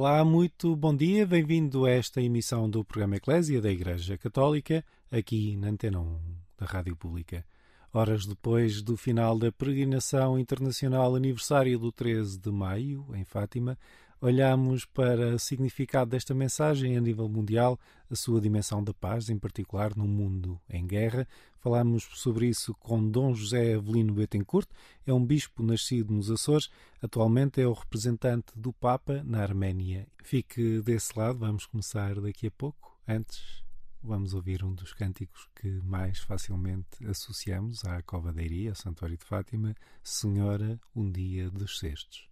Olá, muito bom dia, bem-vindo a esta emissão do programa Eclésia da Igreja Católica, aqui na Antena 1 da Rádio Pública. Horas depois do final da peregrinação internacional aniversário do 13 de maio, em Fátima, olhamos para o significado desta mensagem a nível mundial, a sua dimensão da paz, em particular no mundo em guerra. Falamos sobre isso com Dom José Avelino Betancourt, é um bispo nascido nos Açores, atualmente é o representante do Papa na Arménia. Fique desse lado, vamos começar daqui a pouco. Antes, vamos ouvir um dos cânticos que mais facilmente associamos à Cova da Iria, ao Santuário de Fátima, Senhora, um dia dos cestos.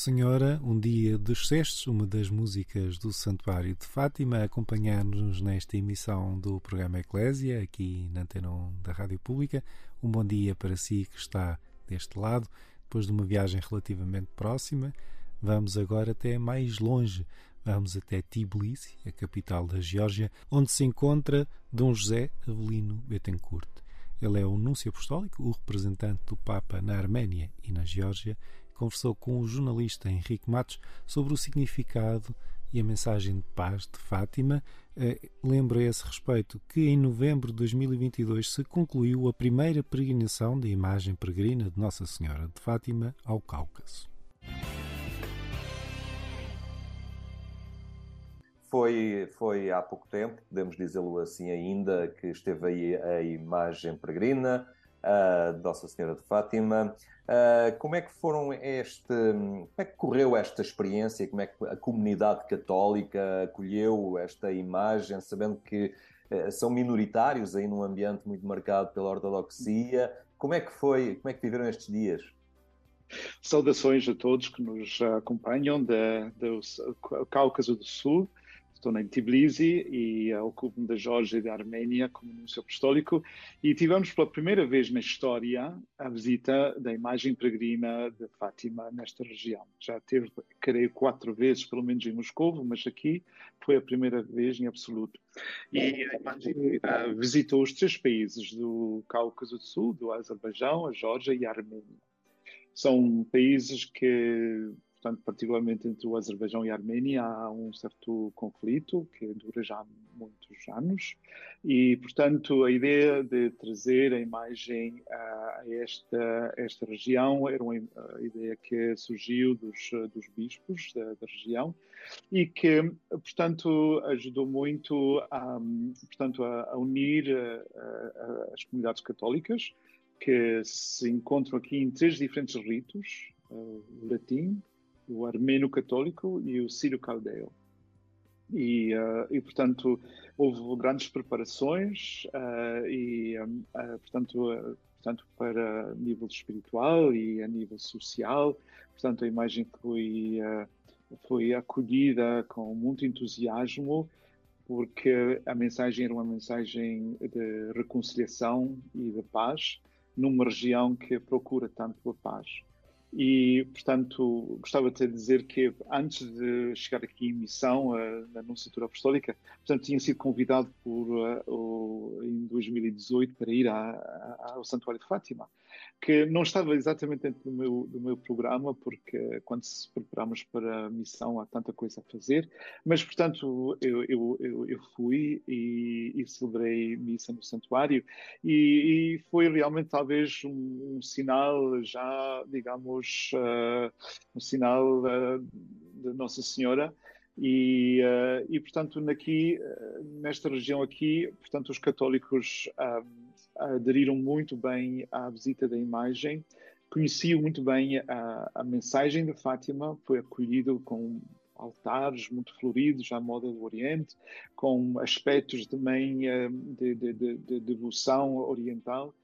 Senhora, um dia dos cestos, uma das músicas do Santuário de Fátima, acompanhar-nos nesta emissão do programa Eclésia, aqui na Antena 1 da Rádio Pública. Um bom dia para si que está deste lado, depois de uma viagem relativamente próxima. Vamos agora até mais longe. Vamos até Tbilisi, a capital da Geórgia, onde se encontra Dom José Avelino Betancourt. Ele é o núncio apostólico, o representante do Papa na Arménia e na Geórgia, conversou com o jornalista Henrique Matos sobre o significado e a mensagem de paz de Fátima. Eh, lembra a esse respeito que em novembro de 2022 se concluiu a primeira peregrinação da imagem peregrina de Nossa Senhora de Fátima ao Cáucaso. Foi, foi há pouco tempo, podemos dizê-lo assim ainda, que esteve aí a imagem peregrina uh, Nossa Senhora de Fátima. Uh, como é que foram este, como é que correu esta experiência? Como é que a comunidade católica acolheu esta imagem, sabendo que uh, são minoritários aí num ambiente muito marcado pela ortodoxia? Como é que foi? Como é que viveram estes dias? Saudações a todos que nos acompanham do Cáucaso do Sul estou em Tbilisi e ocupo-me da Geórgia e da Arménia como anúncio apostólico e tivemos pela primeira vez na história a visita da imagem peregrina de Fátima nesta região. Já teve, creio, quatro vezes, pelo menos em Moscou, mas aqui foi a primeira vez em absoluto. E a imagem uh, visitou os três países do Cáucaso do Sul, do Azerbaijão, a Geórgia e a Arménia. São países que portanto, particularmente entre o Azerbaijão e a Arménia, há um certo conflito que dura já muitos anos. E, portanto, a ideia de trazer a imagem a esta, esta região era uma ideia que surgiu dos, dos bispos da, da região e que, portanto, ajudou muito a, portanto, a, unir as comunidades católicas que se encontram aqui em três diferentes ritos, o latim, o armeno católico e o sírio caldeu. E, uh, e, portanto, houve grandes preparações uh, e, um, uh, portanto, portanto, para nível espiritual e a nível social. Portanto, a imagem foi, foi acolhida com muito entusiasmo, porque a mensagem era uma mensagem de reconciliação e de paz numa região que procura tanto a paz. E, portanto, gostava de dizer que antes de chegar aqui em missão na Nunciatura Apostólica, portanto, tinha sido convidado por, uh, em 2018 para ir ao Santuário de Fátima que não estava exatamente dentro do meu, do meu programa, porque quando se preparamos para a missão há tanta coisa a fazer, mas portanto eu, eu, eu, eu fui e, e, celebrei missa no santuário. E, e foi realmente talvez um, um, sinal já, digamos, uh, um sinal uh, de Nossa Senhora. E, uh, e portanto, aqui, nesta região aqui, portanto, os católicos aderiram muito bem à visita da imagem, conheciam muito bem a, a mensagem de Fátima, foi acolhido com altares muito floridos à moda do Oriente, com aspectos também eh, de, de, de, de devoção oriental.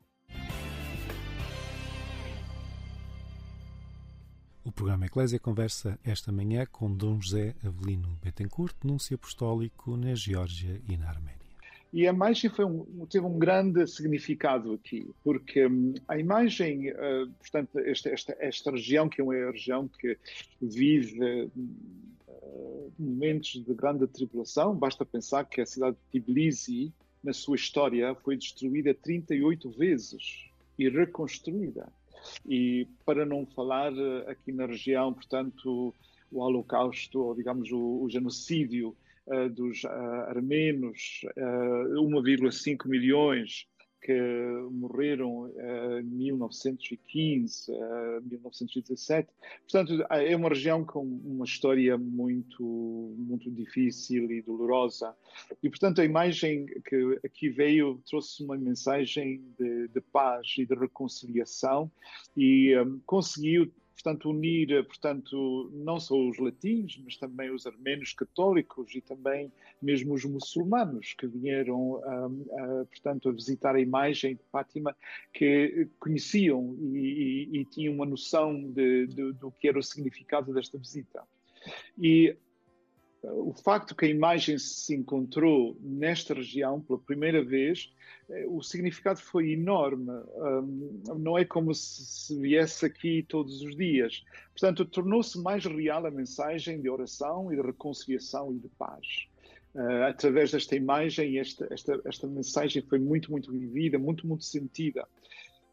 O programa Eclésia conversa esta manhã com Dom José Avelino Betancourt, núncio apostólico na Geórgia e na Arménia. E a imagem foi um, teve um grande significado aqui, porque um, a imagem, uh, portanto, esta, esta, esta região, que é uma região que vive uh, momentos de grande tribulação, basta pensar que a cidade de Tbilisi, na sua história, foi destruída 38 vezes e reconstruída. E para não falar uh, aqui na região, portanto, o Holocausto, ou digamos o, o genocídio uh, dos uh, armenos, 1,5 milhões que morreram em 1915, 1917. Portanto, é uma região com uma história muito, muito difícil e dolorosa. E, portanto, a imagem que aqui veio trouxe uma mensagem de, de paz e de reconciliação e um, conseguiu portanto, unir, portanto, não só os latinos, mas também os armenos católicos e também mesmo os muçulmanos que vieram, portanto, a visitar a imagem de Fátima, que conheciam e, e, e tinham uma noção de, de, do que era o significado desta visita. E o facto que a imagem se encontrou nesta região pela primeira vez, eh, o significado foi enorme. Não é como se viesse aqui todos os dias. Portanto, tornou-se mais real a mensagem de oração e de reconciliação e de paz. Eh, através desta imagem, esta, esta, esta mensagem foi muito, muito vivida, muito, muito sentida.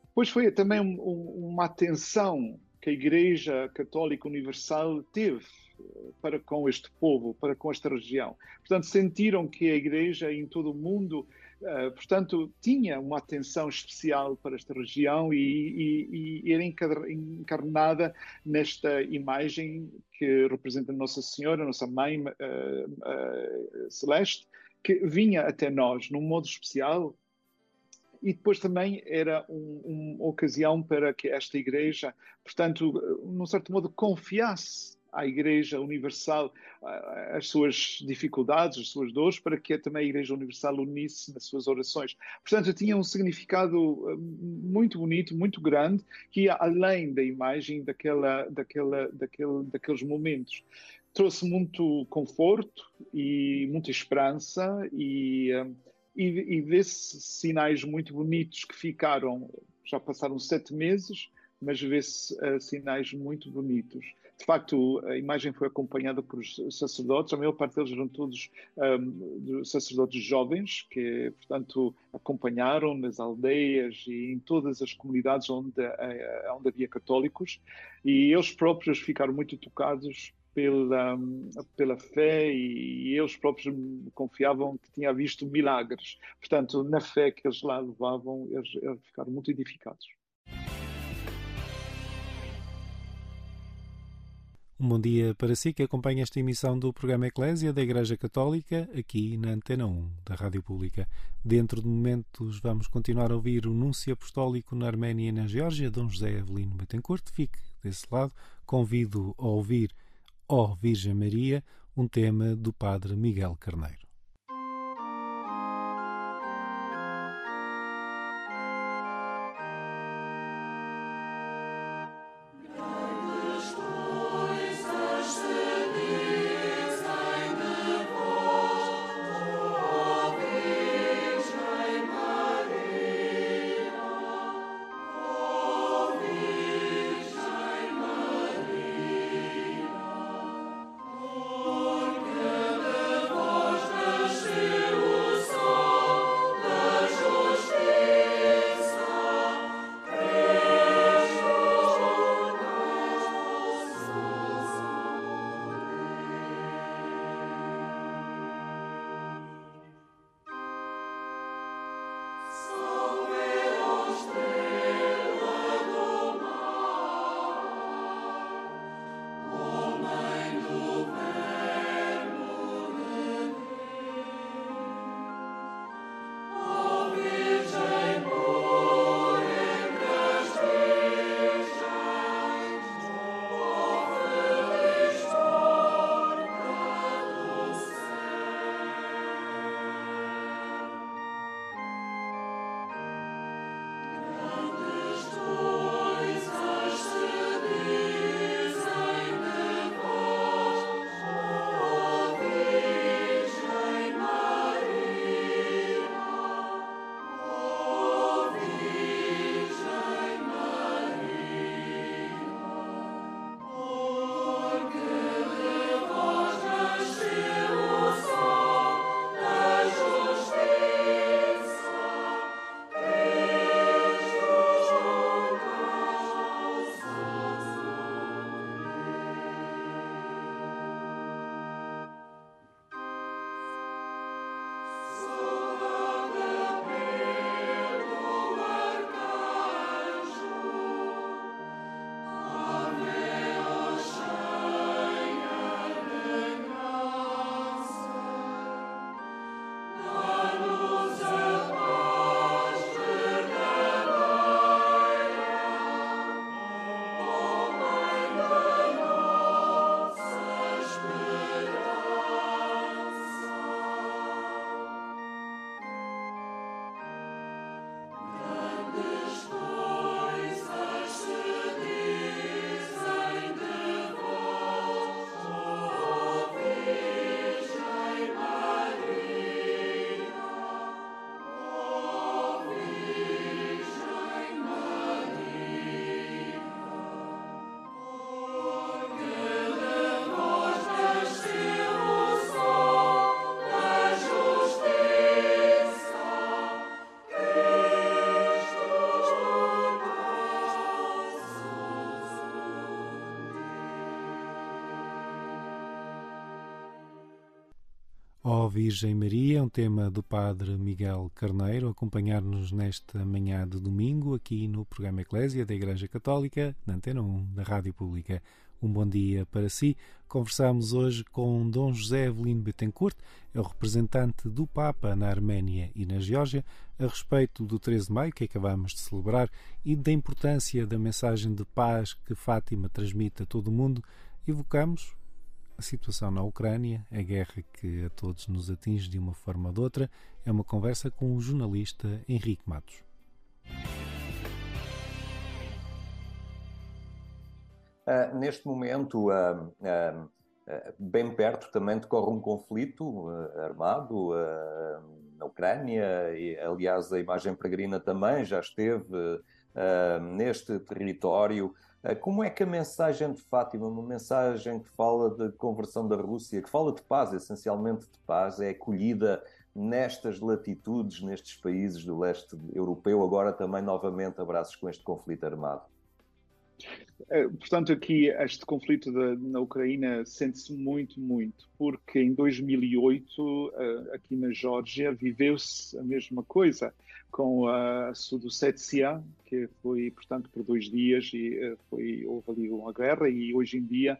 Depois foi também um, uma atenção que a Igreja Católica Universal teve para com este povo, para com esta região. Portanto, sentiram que a Igreja em todo o mundo, uh, portanto, tinha uma atenção especial para esta região e, e, e, era encarnada nesta imagem que representa Nossa Senhora, Nossa Mãe uh, uh, Celeste, que vinha até nós num modo especial e depois também era um, uma ocasião para que esta igreja, portanto, num certo modo, confiasse à Igreja Universal as suas dificuldades, as suas dores, para que também a Igreja Universal unisse nas suas orações. Portanto, tinha um significado hum, muito bonito, muito grande, que ia além da imagem daquela, daquela, daquele, daqueles momentos. Trouxe muito conforto e muita esperança e, hum, e, e vê-se sinais muito bonitos que ficaram, já passaram sete meses, mas vê-se uh, sinais muito bonitos de facto, a imagem foi acompanhada por sacerdotes, a maior parte deles eram todos um, sacerdotes jovens, que, portanto, acompanharam nas aldeias e em todas as comunidades onde, eh, onde havia católicos, e eles próprios ficaram muito tocados pela, pela fé e eles próprios confiavam que tinha visto milagres. Portanto, na fé que eles lá levavam, eles, eles ficaram muito edificados. Um bom dia para si que acompanha esta emissão do programa Eclésia da Igreja Católica, aqui na Antena 1 da Rádio Pública. Dentro de momentos vamos continuar a ouvir o Núncio Apostólico na Arménia e na Geórgia, Dom José Avelino Betancourt. Fique desse lado. Convido a ouvir Ó oh Virgem Maria, um tema do Padre Miguel Carneiro. Virgem Maria, um tema do Padre Miguel Carneiro, acompanhar-nos nesta manhã de domingo aqui no programa Eclésia da Igreja Católica, na Antena 1 da Rádio Pública. Um bom dia para si. Conversamos hoje com Dom José Evelino Betancourt, é o representante do Papa na Arménia e na Geórgia, a respeito do 13 de maio que acabamos de celebrar e da importância da mensagem de paz que Fátima transmite a todo o mundo. Evocamos a situação na Ucrânia, a guerra que a todos nos atinge de uma forma ou de outra. É uma conversa com o jornalista Henrique Matos. Uh, neste momento, uh, uh, bem perto também decorre um conflito armado na Ucrânia, e aliás a imagem peregrina também já esteve neste território. Como é que a mensagem de Fátima, uma mensagem que fala de conversão da Rússia, que fala de paz, essencialmente de paz, é acolhida nestas latitudes, nestes países do leste europeu, agora também novamente abraços com este conflito armado? Eh, portanto, aqui este conflito na Ucrânia sente-se muito, muito, porque em 2008, eh, aqui na Geórgia, viveu-se a mesma coisa com a Sudossétia, que foi, portanto, por dois dias e eh, foi, houve ali uma guerra e hoje em dia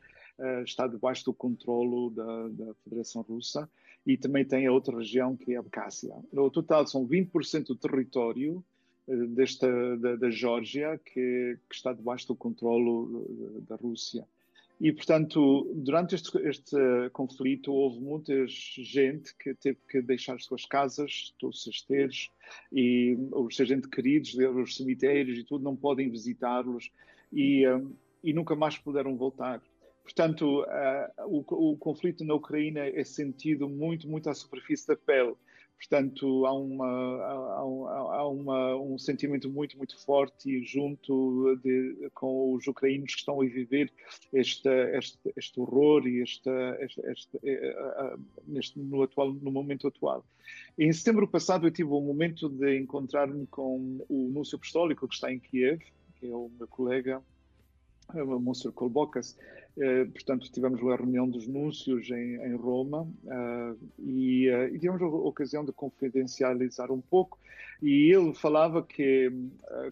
está debaixo do controlo da, da Federação Russa e também tem a outra região que é a Abkhazia. No total são 20% do território desta da, da Geórgia que, que, está debaixo do controlo da Rússia. E, portanto, durante este, este conflito houve muita gente que teve que deixar as suas casas, os cesteiros, e os seus entes queridos, os cemitérios e tudo, não podem visitá-los e, e nunca mais puderam voltar. Portanto, uh, o, o conflito na Ucrânia é sentido muito, muito à superfície da pele. Portanto, há, uma, há, há uma, um sentimento muito, muito forte junto de, com os ucranianos que estão a viver este, este, este horror e este, este, este eh, eh, neste, no, atual, no momento atual. Em setembro passado, eu tive o momento de encontrar-me com o Núncio Apostólico, que está em Kiev, que é o meu colega, Monsenhor Kolbokas, eh, portanto, tivemos a reunião dos núncios em, em Roma uh, e, uh, e, tivemos a ocasião de confidencializar um pouco. E ele falava que,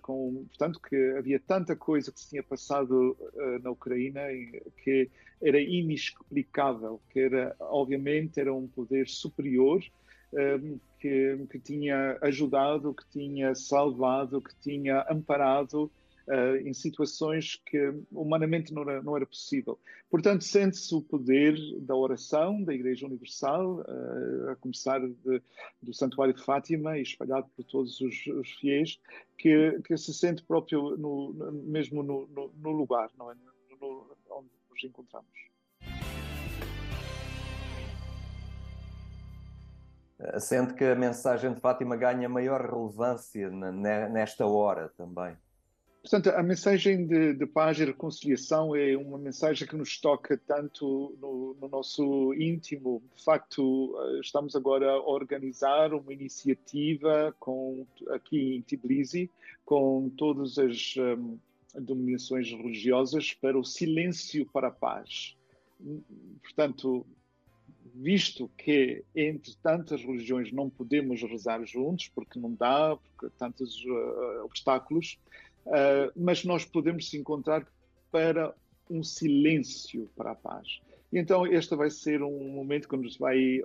com, portanto, que havia tanta coisa que se tinha passado na Ucrânia que era inexplicável, que era, obviamente, era um poder superior que, que tinha ajudado, que tinha salvado, que tinha amparado uh, em situações que humanamente não era, não era possível. Portanto, sente-se o poder da oração da Igreja Universal, uh, a começar de, do Santuário de Fátima e espalhado por todos os, os fiéis, que, que, se sente próprio no, mesmo no, no, no, lugar é? onde nos encontramos. Sente que a mensagem de Fátima ganha maior relevância nesta hora também. Portanto, a mensagem de, de, paz e reconciliação é uma mensagem que nos toca tanto no, no, nosso íntimo. De facto, eh, estamos agora a organizar uma iniciativa com, aqui em Tbilisi com todas as um, denominações religiosas para o silêncio para a paz. Portanto, visto que entre tantas religiões não podemos rezar juntos, porque não dá, porque tantos uh, obstáculos, Uh, mas nós podemos se encontrar para um silêncio para a paz. Então, este vai ser um momento que nos vai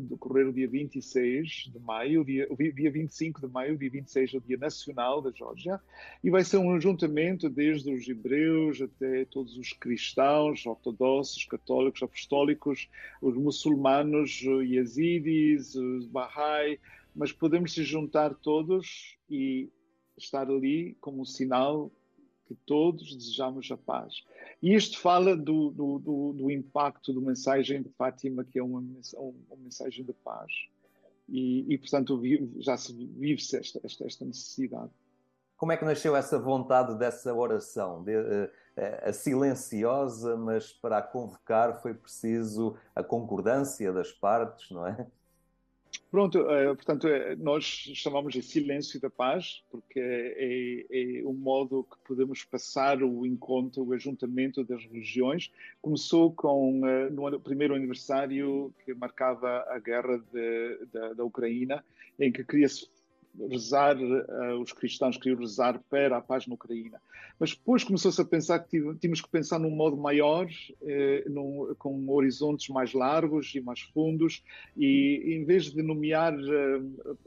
decorrer o dia 26 de maio, dia, dia 25 de maio, dia 26 é o Dia Nacional da Geórgia, e vai ser um ajuntamento desde os hebreus até todos os cristãos, ortodoxos, católicos, apostólicos, os muçulmanos, yazidis, os Bahá'í, mas podemos se juntar todos e estar ali como um sinal que todos desejamos a paz. E isto fala do, do, do, do impacto da mensagem de Fátima, que é uma, uma mensagem de paz. E, e portanto, já se vive-se esta, esta, esta, necessidade. Como é que nasceu essa vontade dessa oração? De, uh, a silenciosa, mas para a convocar foi preciso a concordância das partes, não é? Pronto, uh, portanto, uh, nós chamamos de silêncio da paz, porque é, é um modo que podemos passar o encontro, o ajuntamento das religiões. Começou com uh, no primeiro aniversário que marcava a guerra de, de, da Ucrânia, em que queria-se rezar, uh, os cristãos queriam rezar para a paz na Ucrânia. Mas depois começou-se a pensar que tínhamos que pensar num modo maior, uh, num, com horizontes mais largos e mais fundos, e em vez de nomear uh,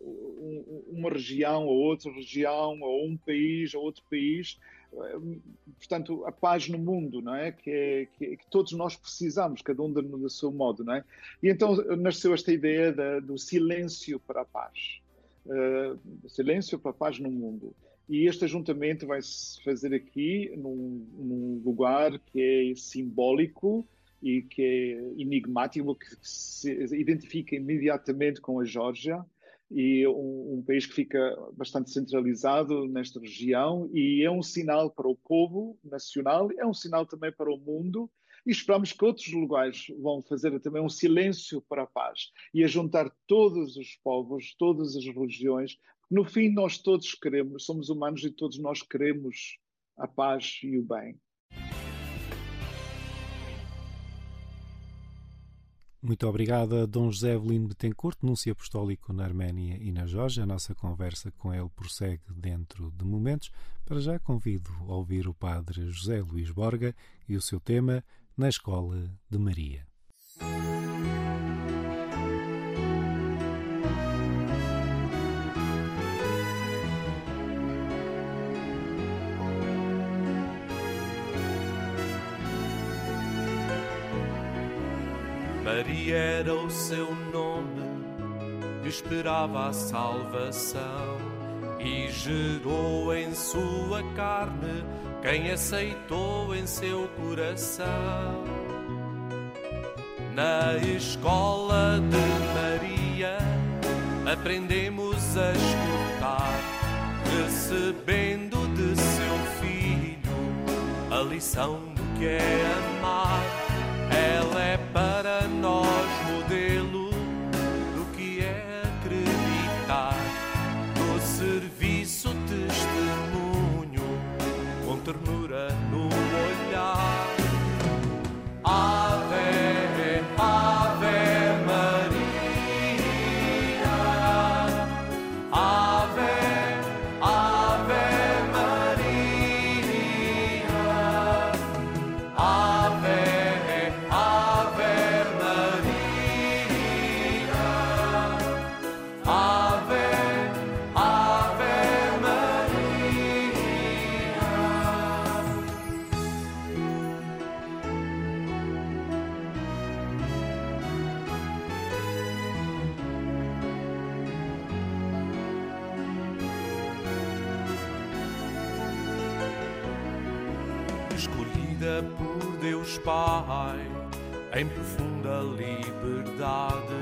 uma região ou outra região, ou um país ou outro país, portanto, a paz no mundo, não é? Que, é, que, que, todos nós precisamos, cada um do, seu modo, não é? E então nasceu esta ideia da, do silêncio para a paz uh, silêncio para a paz no mundo. E este ajuntamento vai se fazer aqui num, num, lugar que é simbólico e que é enigmático, que se identifica imediatamente com a Geórgia e um, um, país que fica bastante centralizado nesta região e é um sinal para o povo nacional, é um sinal também para o mundo e esperamos que outros lugares vão fazer também um silêncio para a paz e a juntar todos os povos, todas as religiões. No fim, nós todos queremos, somos humanos e todos nós queremos a paz e o bem. Muito obrigado Dom José Evelino Betancourt, Núncio Apostólico na Arménia e na Geórgia. A nossa conversa com ele prossegue dentro de momentos. Para já convido a ouvir o Padre José Luís Borga e o seu tema na Escola de Maria. Maria era o seu nome, esperava a salvação e gerou em sua carne quem aceitou em seu coração. Na escola de Maria aprendemos a escutar, recebendo de seu filho a lição do que é amar. Com Em profunda liberdade,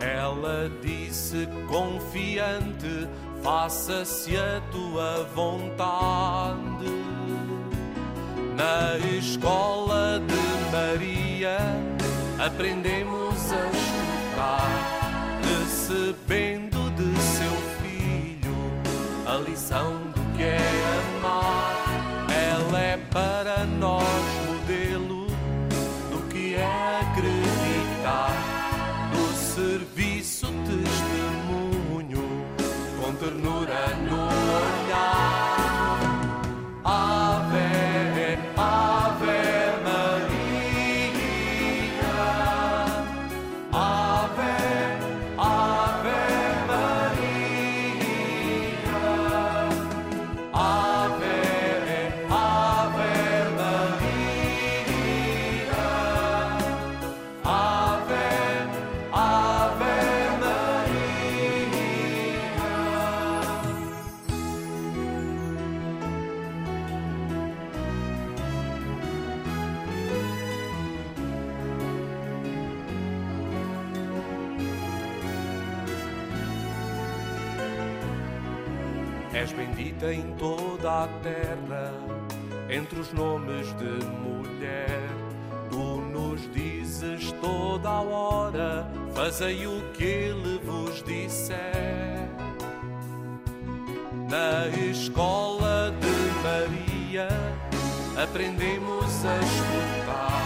ela disse confiante: faça-se a tua vontade. Na escola de Maria aprendemos a escutar, recebendo de seu filho a lição do que é amar. Ela é para terra, entre os nomes de mulher. Tu nos dizes toda a hora: fazei o que ele vos disser. Na escola de Maria aprendemos a escutar,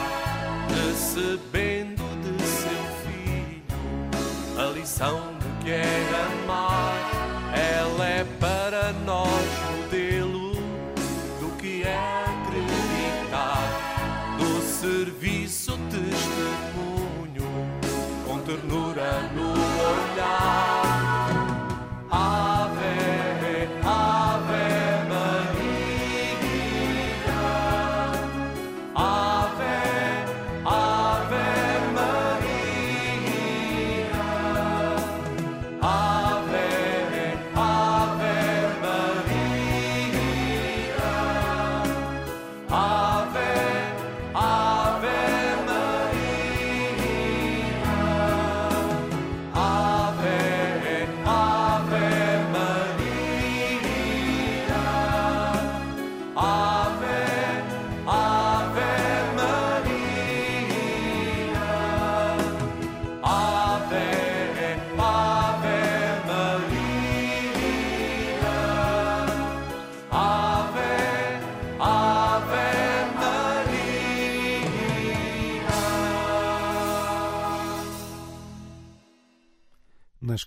recebendo de seu filho a lição do que é amar. Ela ternura no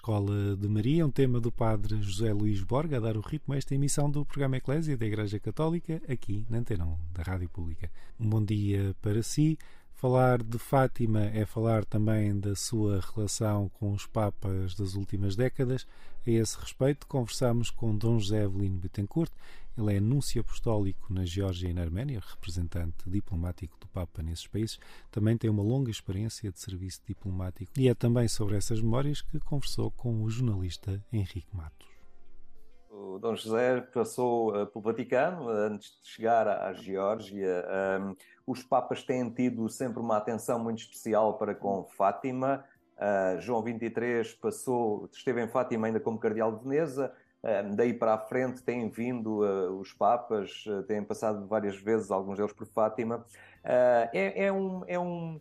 Escola de Maria, um tema do Padre José Luís Borga a dar o ritmo a esta emissão do programa Eclésia da Igreja Católica, aqui na Antena 1, da Rádio Pública. Um bom dia para si. Falar de Fátima é falar também da sua relação com os Papas das últimas décadas. A esse respeito, conversamos com Dom José Evelino Betancourt. Ele é núncio apostólico na Geórgia e na Arménia, representante diplomático do Papa nesses países. Também tem uma longa experiência de serviço diplomático e é também sobre essas memórias que conversou com o jornalista Henrique Matos. O Dom José passou uh, pelo Vaticano antes de chegar à Geórgia. Um, os Papas têm tido sempre uma atenção muito especial para com Fátima. Uh, João XXIII passou, esteve em Fátima ainda como Cardeal de Veneza. Uh, daí para a frente têm vindo os Papas, têm passado várias vezes, alguns deles por Fátima. É, é, um, é um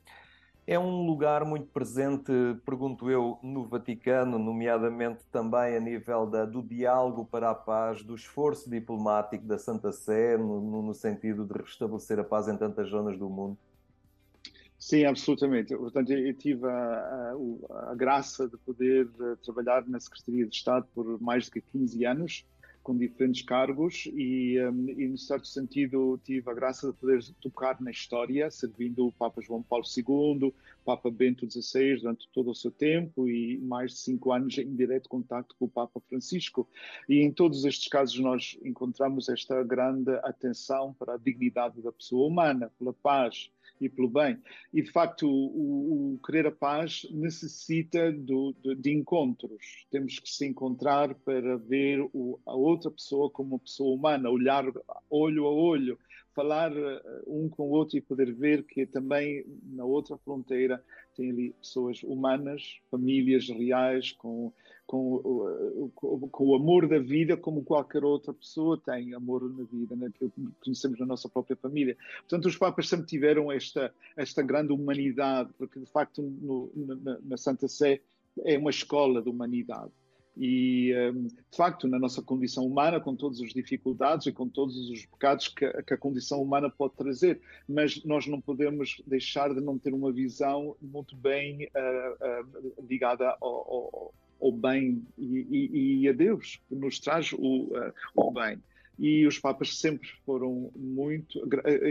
é um lugar muito presente, pergunto eu, no Vaticano, nomeadamente também a nível da, do diálogo para a paz, do esforço diplomático da Santa Sé, no, no sentido de restabelecer a paz em tantas zonas do mundo? Sim, absolutamente. Portanto, eu tive a, a, a graça de poder eh, trabalhar na Secretaria de Estado por mais de 15 anos, com diferentes cargos e, um, e, no certo sentido, tive a graça de poder tocar na história, servindo o Papa João Paulo II, Papa Bento XVI durante todo o seu tempo e mais de cinco anos em direto contato com o Papa Francisco. E em todos estes casos nós encontramos esta grande atenção para a dignidade da pessoa humana, pela paz, e pelo bem. E, de facto, o, o querer a paz necessita do, de, de, encontros. Temos que se encontrar para ver o, a outra pessoa como uma pessoa humana, olhar olho a olho, falar um com o outro e poder ver que também na outra fronteira tem ali pessoas humanas, famílias reais, com, com, com, com o amor da vida, como qualquer outra pessoa tem amor na vida, naquilo que conhecemos na nossa própria família. Portanto, os Papas sempre tiveram esta, esta grande humanidade, porque de facto no, na, na Santa Sé é uma escola de humanidade. E, de facto, na nossa condição humana, com todas as dificuldades e com todos os pecados que, que, a condição humana pode trazer, mas nós não podemos deixar de não ter uma visão muito bem uh, uh, ligada ao, ao, ao bem e, e, e, a Deus, que nos traz o, uh, o bem. E os Papas sempre foram muito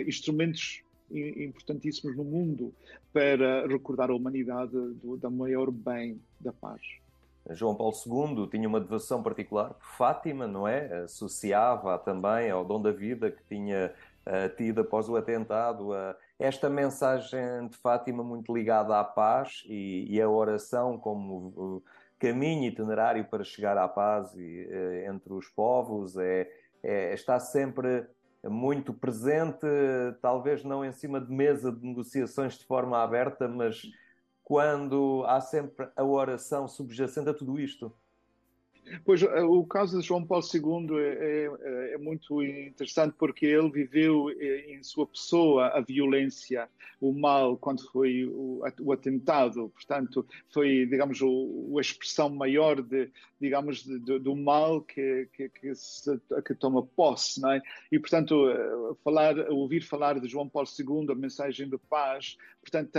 instrumentos importantíssimos no mundo para recordar a humanidade do, maior bem da paz. João Paulo II tinha uma devoção particular por Fátima, não é? Associava também ao dom da vida que tinha uh, tido após o atentado. Uh, esta mensagem de Fátima muito ligada à paz e, e a oração como uh, caminho itinerário para chegar à paz e, entre os povos é, é, está sempre muito presente, talvez não em cima de mesa de negociações de forma aberta, mas quando há sempre a oração subjacente a tudo isto? Pois, eh, o caso de João Paulo II é, é, é, muito interessante porque ele viveu eh, em sua pessoa a violência, o mal, quando foi o, o atentado. Portanto, foi, digamos, o, a expressão maior de, digamos, de, do mal que, que, que, se, que, toma posse, não é? E, portanto, eh, falar, ouvir falar de João Paulo II, a mensagem de paz, portanto,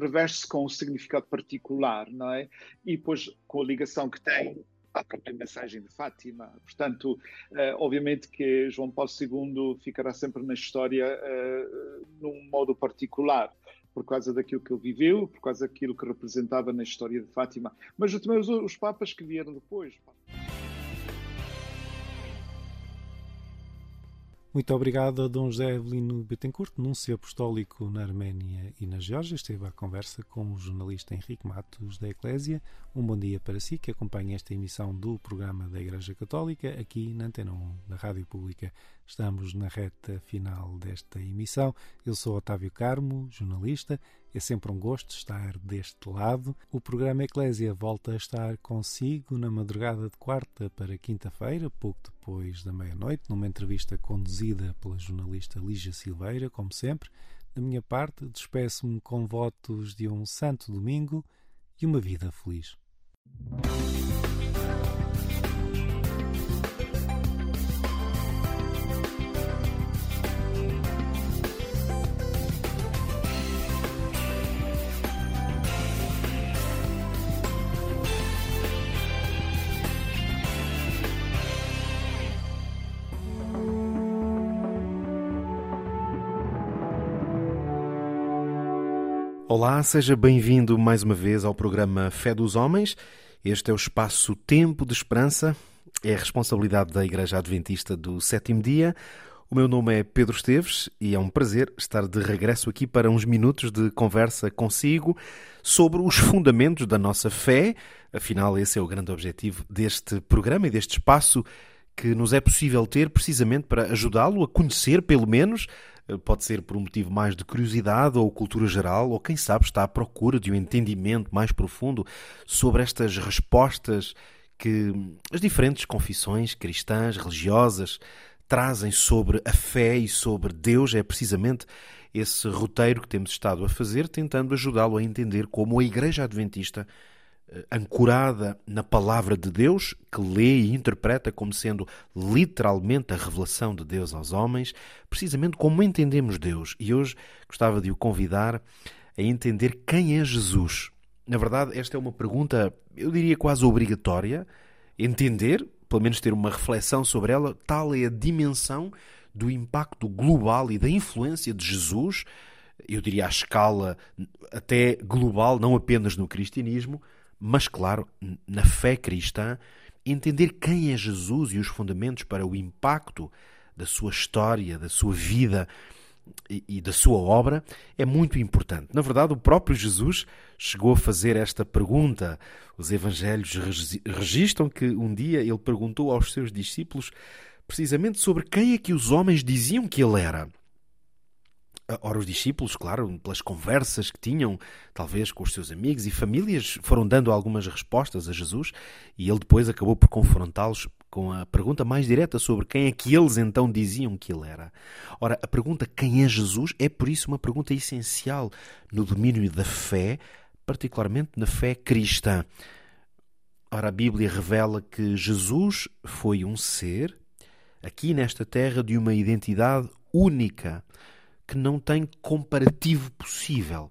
reveste-se com um significado particular, não é? E depois, com a ligação que tem a própria mensagem de Fátima. Portanto, eh, obviamente que João Paulo II ficará sempre na história eh, num modo particular, por causa daquilo que ele viveu, por causa daquilo que representava na história de Fátima, mas também os, os papas que vieram depois. Muito obrigado a Dom José Evelino Betancourt, nuncio apostólico na Arménia e na Geórgia. Esteve à conversa com o jornalista Henrique Matos da Eclésia. Um bom dia para si que acompanha esta emissão do programa da Igreja Católica aqui na Antena 1 da Rádio Pública. Estamos na reta final desta emissão. Eu sou Otávio Carmo, jornalista. É sempre um gosto estar deste lado. O programa Eclésia volta a estar consigo na madrugada de quarta para quinta-feira, pouco depois da meia-noite, numa entrevista conduzida pela jornalista Lígia Silveira, como sempre. Da minha parte, despeço-me com votos de um santo domingo e uma vida feliz. Olá, seja bem-vindo mais uma vez ao programa Fé dos Homens. Este é o espaço Tempo de Esperança, é a responsabilidade da Igreja Adventista do Sétimo Dia. O meu nome é Pedro Esteves e é um prazer estar de regresso aqui para uns minutos de conversa consigo sobre os fundamentos da nossa fé. Afinal, esse é o grande objetivo deste programa e deste espaço que nos é possível ter precisamente para ajudá-lo a conhecer, pelo menos, pode ser por um motivo mais de curiosidade ou cultura geral, ou quem sabe está à procura de um entendimento mais profundo sobre estas respostas que as diferentes confissões cristãs, religiosas, trazem sobre a fé e sobre Deus. É precisamente esse roteiro que temos estado a fazer, tentando ajudá-lo a entender como a Igreja Adventista ancorada na palavra de Deus, que lê e interpreta como sendo literalmente a revelação de Deus aos homens, precisamente como entendemos Deus. E hoje gostava de o convidar a entender quem é Jesus. Na verdade, esta é uma pergunta, eu diria quase obrigatória, entender, pelo menos ter uma reflexão sobre ela, tal é a dimensão do impacto global e da influência de Jesus, eu diria à escala até global, não apenas no cristianismo, mas, claro, na fé cristã, entender quem é Jesus e os fundamentos para o impacto da sua história, da sua vida e, e, da sua obra é muito importante. Na verdade, o próprio Jesus chegou a fazer esta pergunta. Os evangelhos registram que um dia ele perguntou aos seus discípulos precisamente sobre quem é que os homens diziam que ele era. Ora, os discípulos, claro, pelas conversas que tinham, talvez com os seus amigos e famílias, foram dando algumas respostas a Jesus e ele depois acabou por confrontá-los com a pergunta mais direta sobre quem é que eles então diziam que ele era. Ora, a pergunta quem é Jesus é por isso uma pergunta essencial no domínio da fé, particularmente na fé cristã. Ora, a Bíblia revela que Jesus foi um ser aqui nesta terra de uma identidade única que não tem comparativo possível.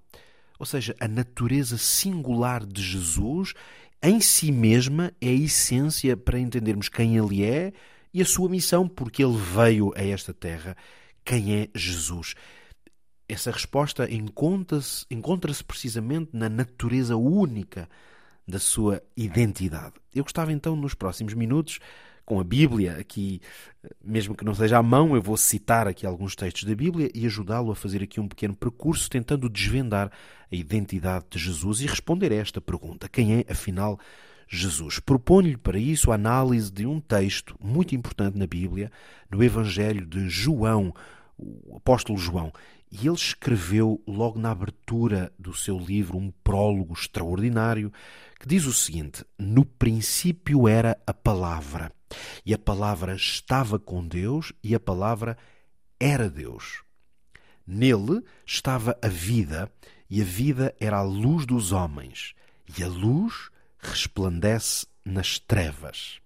Ou seja, a natureza singular de Jesus em si mesma é a essência para entendermos quem ele é e a sua missão, porque ele veio a esta terra. Quem é Jesus? Essa resposta encontra-se encontra precisamente na natureza única da sua identidade. Eu gostava então, nos próximos minutos, com a Bíblia, aqui, mesmo que não seja à mão, eu vou citar aqui alguns textos da Bíblia e ajudá-lo a fazer aqui um pequeno percurso tentando desvendar a identidade de Jesus e responder a esta pergunta: quem é, afinal, Jesus? Proponho-lhe para isso a análise de um texto muito importante na Bíblia, no Evangelho de João, o apóstolo João. E ele escreveu logo na abertura do seu livro um prólogo extraordinário que diz o seguinte: No princípio era a palavra, e a palavra estava com Deus, e a palavra era Deus. Nele estava a vida, e a vida era a luz dos homens, e a luz resplandece nas trevas.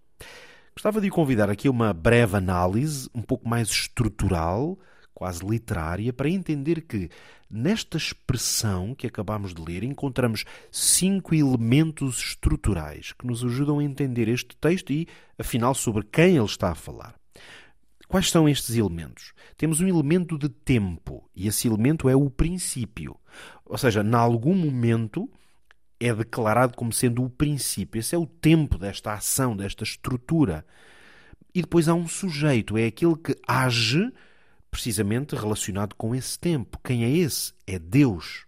Gostava de convidar aqui uma breve análise, um pouco mais estrutural, quase literária, para entender que nesta expressão que acabamos de ler encontramos cinco elementos estruturais que nos ajudam a entender este texto e, afinal, sobre quem ele está a falar. Quais são estes elementos? Temos um elemento de tempo, e esse elemento é o princípio. Ou seja, em algum momento é declarado como sendo o princípio. Esse é o tempo desta ação, desta estrutura. E depois há um sujeito, é aquele que age precisamente relacionado com esse tempo. Quem é esse? É Deus.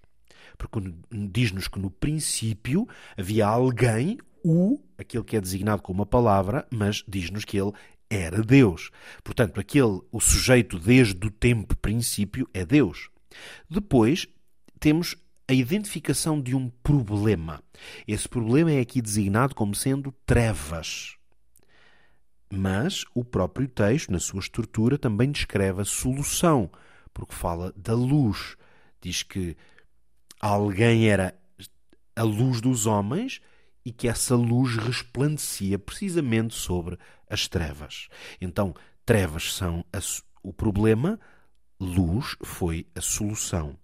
Porque diz-nos que no princípio havia alguém, o, aquele que é designado como uma palavra, mas diz-nos que ele era Deus. Portanto, aquele, o sujeito desde o tempo princípio é Deus. Depois temos a identificação de um problema. Esse problema é aqui designado como sendo trevas. Mas o próprio texto, na sua estrutura, também descreve a solução, porque fala da luz. Diz que alguém era a luz dos homens e que essa luz resplandecia precisamente sobre as trevas. Então, trevas são a, o problema, luz foi a solução.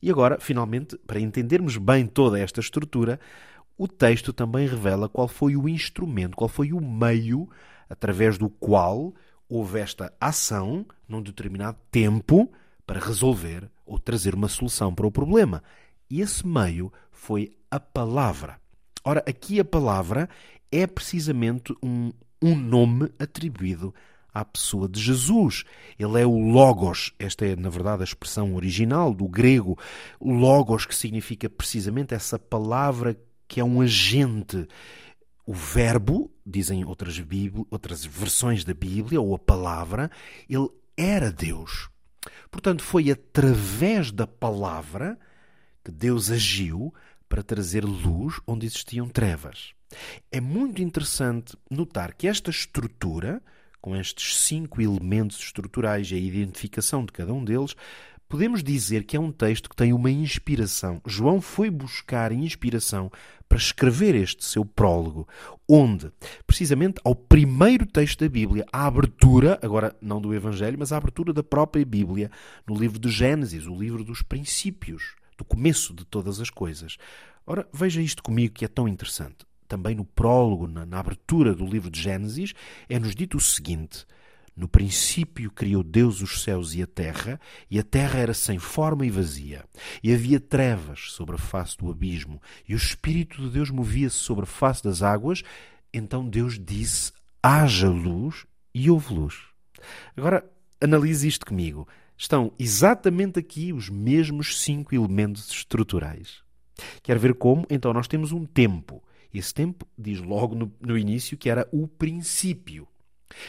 E agora, finalmente, para entendermos bem toda esta estrutura, o texto também revela qual foi o instrumento, qual foi o meio através do qual houve esta ação num determinado tempo para resolver ou trazer uma solução para o problema. E esse meio foi a palavra. Ora, aqui a palavra é precisamente um, um nome atribuído à pessoa de Jesus. Ele é o Logos. Esta é, na verdade, a expressão original do grego. Logos, que significa precisamente essa palavra que é um agente. O verbo, dizem outras, Bíblia, outras versões da Bíblia, ou a palavra, ele era Deus. Portanto, foi através da palavra que Deus agiu para trazer luz onde existiam trevas. É muito interessante notar que esta estrutura, com estes cinco elementos estruturais e a identificação de cada um deles, podemos dizer que é um texto que tem uma inspiração. João foi buscar inspiração para escrever este seu prólogo, onde, precisamente ao primeiro texto da Bíblia, a abertura, agora não do Evangelho, mas a abertura da própria Bíblia, no livro de Gênesis, o livro dos princípios, do começo de todas as coisas. Ora, veja isto comigo que é tão interessante. Também no prólogo, na, na abertura do livro de Gênesis, é-nos dito o seguinte: no princípio criou Deus os céus e a terra, e a terra era sem forma e vazia. E havia trevas sobre a face do abismo, e o Espírito de Deus movia-se sobre a face das águas. Então Deus disse: haja luz, e houve luz. Agora, analise isto comigo. Estão exatamente aqui os mesmos cinco elementos estruturais. Quer ver como? Então nós temos um tempo. Esse tempo diz logo no, no início que era o princípio.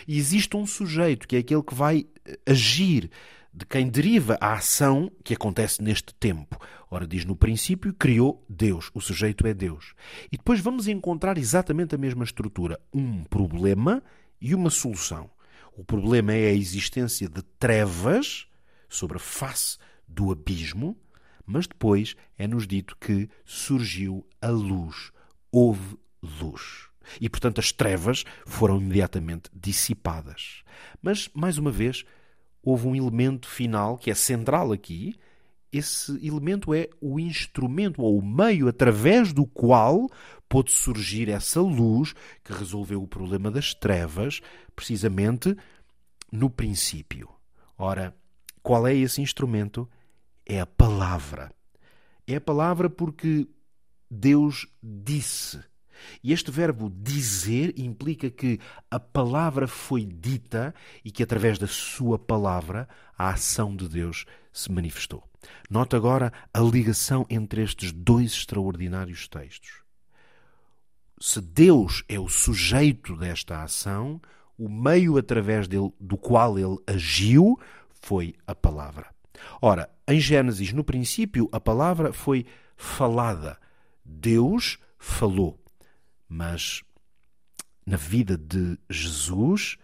E existe um sujeito, que é aquele que vai eh, agir, de quem deriva a ação que acontece neste tempo. Ora, diz no princípio, criou Deus, o sujeito é Deus. E depois vamos encontrar exatamente a mesma estrutura: um problema e uma solução. O problema é a existência de trevas sobre a face do abismo, mas depois é-nos dito que surgiu a luz, houve luz. E, portanto, as trevas foram imediatamente dissipadas. Mas, mais uma vez, houve um elemento final que é central aqui. Esse elemento é o instrumento ou o meio através do qual pôde surgir essa luz que resolveu o problema das trevas, precisamente no princípio. Ora, qual é esse instrumento? É a palavra. É a palavra porque Deus disse e este verbo dizer implica que a palavra foi dita e que através da sua palavra a ação de Deus se manifestou. Nota agora a ligação entre estes dois extraordinários textos. Se Deus é o sujeito desta ação, o meio através dele, do qual ele agiu foi a palavra. Ora, em Gênesis, no princípio, a palavra foi falada. Deus falou. Mas na vida de Jesus,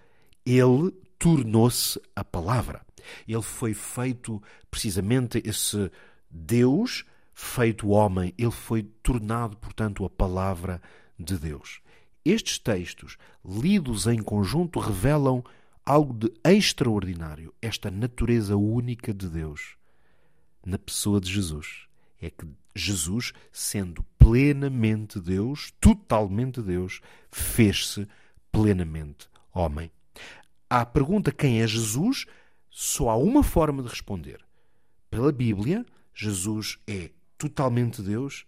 ele tornou-se a palavra. Ele foi feito precisamente esse Deus feito homem, ele foi tornado, portanto, a palavra de Deus. Estes textos, lidos em conjunto, revelam algo de extraordinário, esta natureza única de Deus na pessoa de Jesus. É que Jesus, sendo plenamente Deus, totalmente Deus, fez-se plenamente homem. À pergunta quem é Jesus, só há uma forma de responder. Pela Bíblia, Jesus é totalmente Deus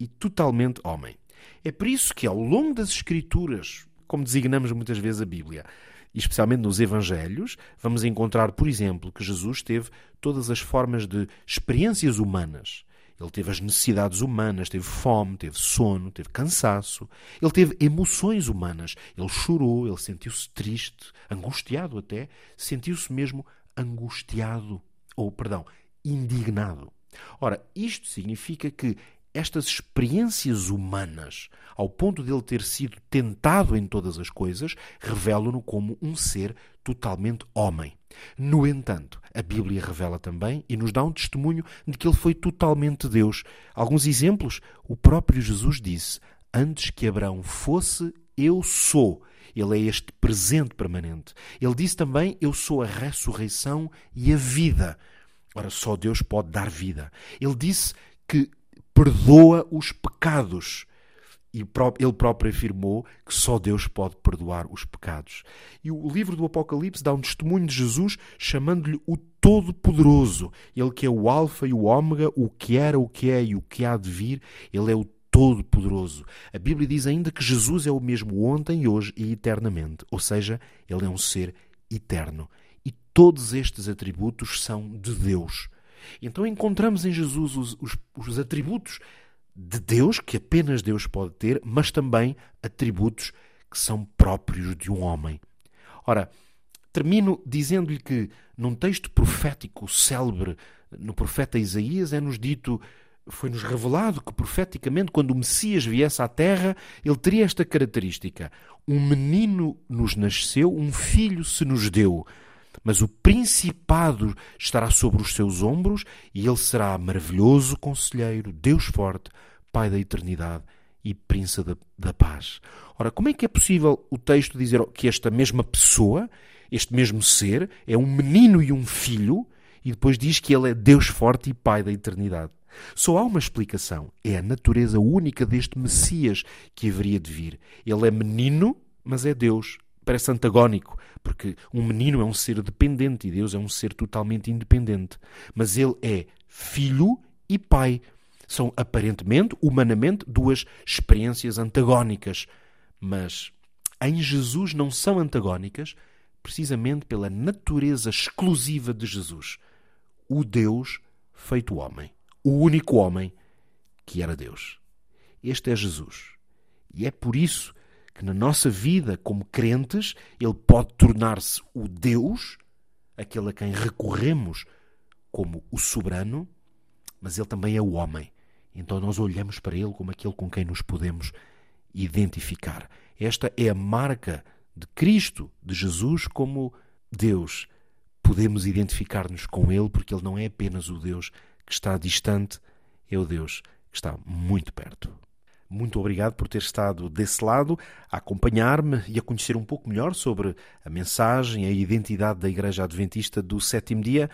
e totalmente homem. É por isso que, ao longo das Escrituras, como designamos muitas vezes a Bíblia, especialmente nos Evangelhos, vamos encontrar, por exemplo, que Jesus teve todas as formas de experiências humanas. Ele teve as necessidades humanas, teve fome, teve sono, teve cansaço. Ele teve emoções humanas. Ele chorou, ele sentiu-se triste, angustiado até, sentiu-se mesmo angustiado, ou, perdão, indignado. Ora, isto significa que estas experiências humanas, ao ponto de ele ter sido tentado em todas as coisas, revelam-no como um ser totalmente homem. No entanto, a Bíblia revela também e nos dá um testemunho de que ele foi totalmente Deus. Alguns exemplos, o próprio Jesus disse: Antes que Abraão fosse, eu sou. Ele é este presente permanente. Ele disse também: Eu sou a ressurreição e a vida. Ora, só Deus pode dar vida. Ele disse que perdoa os pecados. E ele próprio afirmou que só Deus pode perdoar os pecados. E o livro do Apocalipse dá um testemunho de Jesus chamando-lhe o Todo-Poderoso. Ele que é o Alfa e o Ômega, o que era, o que é e o que há de vir. Ele é o Todo-Poderoso. A Bíblia diz ainda que Jesus é o mesmo ontem, hoje e eternamente. Ou seja, ele é um ser eterno. E todos estes atributos são de Deus. Então encontramos em Jesus os, os, os atributos de Deus, que apenas Deus pode ter, mas também atributos que são próprios de um homem. Ora, termino dizendo-lhe que num texto profético célebre, no profeta Isaías, é-nos dito, foi-nos revelado que profeticamente, quando o Messias viesse à terra, ele teria esta característica: um menino nos nasceu, um filho se nos deu mas o principado estará sobre os seus ombros e ele será maravilhoso conselheiro, Deus forte, Pai da eternidade e Príncipe da, da paz. Ora, como é que é possível o texto dizer que esta mesma pessoa, este mesmo ser, é um menino e um filho e depois diz que ele é Deus forte e Pai da eternidade? Só há uma explicação: é a natureza única deste Messias que haveria de vir. Ele é menino, mas é Deus parece antagónico, porque um menino é um ser dependente e Deus é um ser totalmente independente. Mas ele é filho e pai. São aparentemente, humanamente, duas experiências antagónicas. Mas em Jesus não são antagónicas, precisamente pela natureza exclusiva de Jesus. O Deus feito homem. O único homem que era Deus. Este é Jesus. E é por isso que na nossa vida como crentes ele pode tornar-se o Deus, aquele a quem recorremos como o soberano, mas ele também é o homem. Então nós olhamos para ele como aquele com quem nos podemos identificar. Esta é a marca de Cristo, de Jesus, como Deus. Podemos identificar-nos com ele porque ele não é apenas o Deus que está distante, é o Deus que está muito perto. Muito obrigado por ter estado desse lado, a acompanhar-me e a conhecer um pouco melhor sobre a mensagem, a identidade da Igreja Adventista do Sétimo Dia.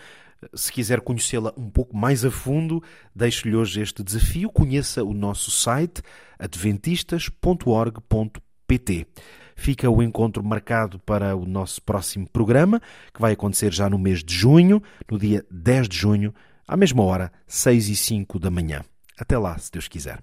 Se quiser conhecê-la um pouco mais a fundo, deixo-lhe hoje este desafio. Conheça o nosso site adventistas.org.pt. Fica o encontro marcado para o nosso próximo programa, que vai acontecer já no mês de junho, no dia 10 de junho, à mesma hora, 6 e 5 da manhã. Até lá, se Deus quiser.